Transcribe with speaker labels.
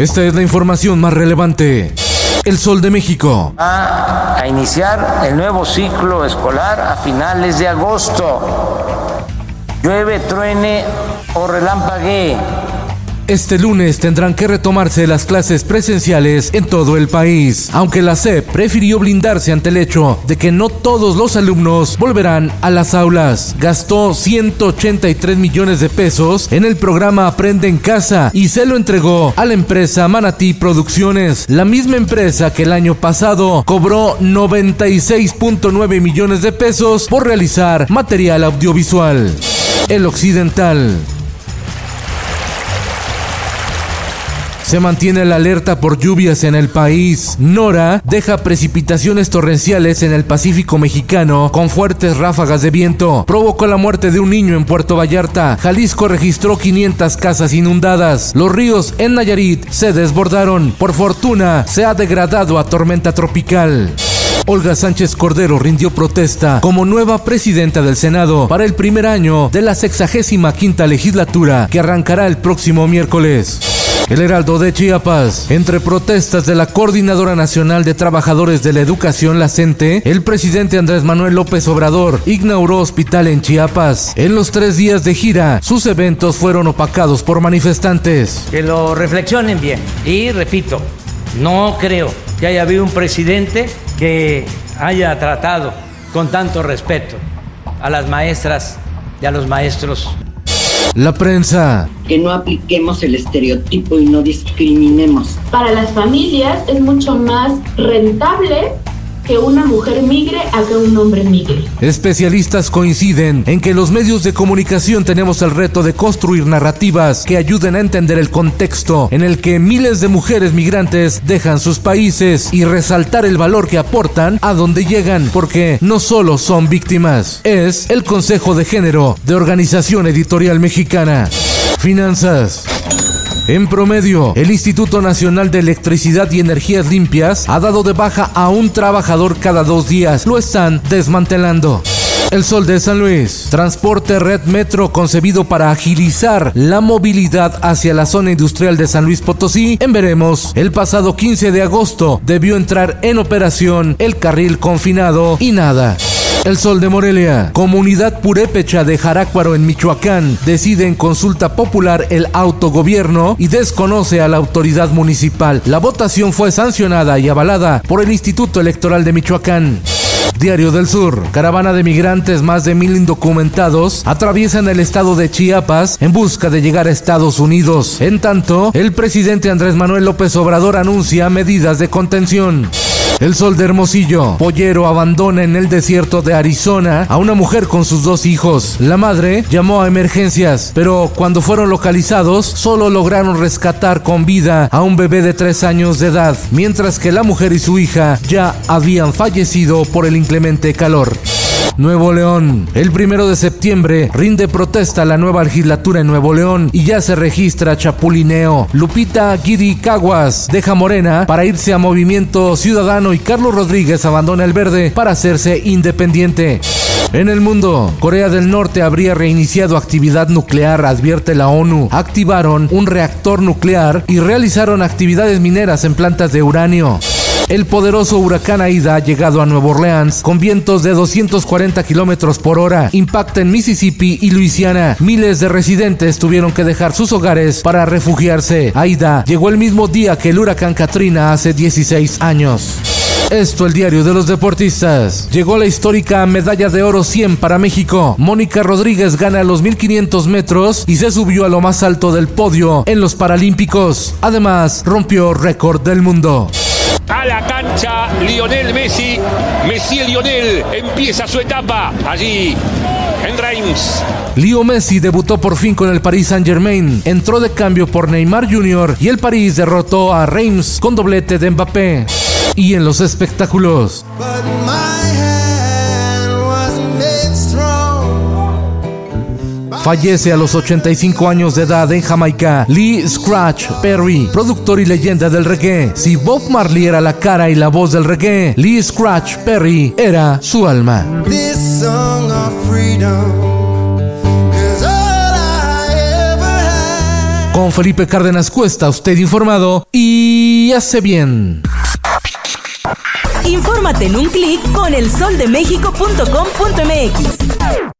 Speaker 1: Esta es la información más relevante. El Sol de México.
Speaker 2: Va a iniciar el nuevo ciclo escolar a finales de agosto. Llueve, truene o relampaguee
Speaker 1: este lunes tendrán que retomarse las clases presenciales en todo el país, aunque la SEP prefirió blindarse ante el hecho de que no todos los alumnos volverán a las aulas. Gastó 183 millones de pesos en el programa Aprende en Casa y se lo entregó a la empresa Manatí Producciones, la misma empresa que el año pasado cobró 96.9 millones de pesos por realizar material audiovisual. El Occidental. Se mantiene la alerta por lluvias en el país. Nora deja precipitaciones torrenciales en el Pacífico mexicano con fuertes ráfagas de viento. Provocó la muerte de un niño en Puerto Vallarta. Jalisco registró 500 casas inundadas. Los ríos en Nayarit se desbordaron. Por fortuna, se ha degradado a tormenta tropical. Olga Sánchez Cordero rindió protesta como nueva presidenta del Senado para el primer año de la 65 quinta legislatura que arrancará el próximo miércoles. El Heraldo de Chiapas. Entre protestas de la Coordinadora Nacional de Trabajadores de la Educación, la CENTE, el presidente Andrés Manuel López Obrador inauguró hospital en Chiapas. En los tres días de gira, sus eventos fueron opacados por manifestantes.
Speaker 2: Que lo reflexionen bien. Y repito, no creo que haya habido un presidente que haya tratado con tanto respeto a las maestras y a los maestros
Speaker 1: la prensa.
Speaker 3: Que no apliquemos el estereotipo y no discriminemos.
Speaker 4: Para las familias es mucho más rentable que una mujer migre a que un hombre migre.
Speaker 1: Especialistas coinciden en que los medios de comunicación tenemos el reto de construir narrativas que ayuden a entender el contexto en el que miles de mujeres migrantes dejan sus países y resaltar el valor que aportan a donde llegan, porque no solo son víctimas, es el Consejo de Género de Organización Editorial Mexicana. Finanzas. En promedio, el Instituto Nacional de Electricidad y Energías Limpias ha dado de baja a un trabajador cada dos días. Lo están desmantelando. El Sol de San Luis. Transporte Red Metro concebido para agilizar la movilidad hacia la zona industrial de San Luis Potosí. En veremos, el pasado 15 de agosto debió entrar en operación el carril confinado y nada. El Sol de Morelia. Comunidad purépecha de Jarácuaro en Michoacán decide en consulta popular el autogobierno y desconoce a la autoridad municipal. La votación fue sancionada y avalada por el Instituto Electoral de Michoacán. Diario del Sur. Caravana de migrantes, más de mil indocumentados, atraviesan el estado de Chiapas en busca de llegar a Estados Unidos. En tanto, el presidente Andrés Manuel López Obrador anuncia medidas de contención. El sol de Hermosillo. Pollero abandona en el desierto de Arizona a una mujer con sus dos hijos. La madre llamó a emergencias, pero cuando fueron localizados solo lograron rescatar con vida a un bebé de tres años de edad, mientras que la mujer y su hija ya habían fallecido por el inclemente calor. Nuevo León. El primero de septiembre rinde protesta la nueva legislatura en Nuevo León y ya se registra chapulineo. Lupita Guidi Caguas deja Morena para irse a Movimiento Ciudadano y Carlos Rodríguez abandona el verde para hacerse independiente. En el mundo, Corea del Norte habría reiniciado actividad nuclear, advierte la ONU. Activaron un reactor nuclear y realizaron actividades mineras en plantas de uranio. El poderoso huracán Aida ha llegado a Nueva Orleans con vientos de 240 kilómetros por hora. Impacta en Mississippi y Luisiana. Miles de residentes tuvieron que dejar sus hogares para refugiarse. Aida llegó el mismo día que el huracán Katrina hace 16 años. Esto el diario de los deportistas. Llegó la histórica medalla de oro 100 para México. Mónica Rodríguez gana los 1500 metros y se subió a lo más alto del podio en los Paralímpicos. Además, rompió récord del mundo
Speaker 5: a la cancha Lionel Messi. Messi Lionel empieza su etapa allí en Reims.
Speaker 1: Leo Messi debutó por fin con el Paris Saint-Germain, entró de cambio por Neymar Jr. y el París derrotó a Reims con doblete de Mbappé. Y en los espectáculos. Fallece a los 85 años de edad en Jamaica Lee Scratch Perry, productor y leyenda del reggae. Si Bob Marley era la cara y la voz del reggae, Lee Scratch Perry era su alma. Con Felipe Cárdenas Cuesta, usted informado y hace bien.
Speaker 6: Infórmate en un clic con elsoldemexico.com.mx.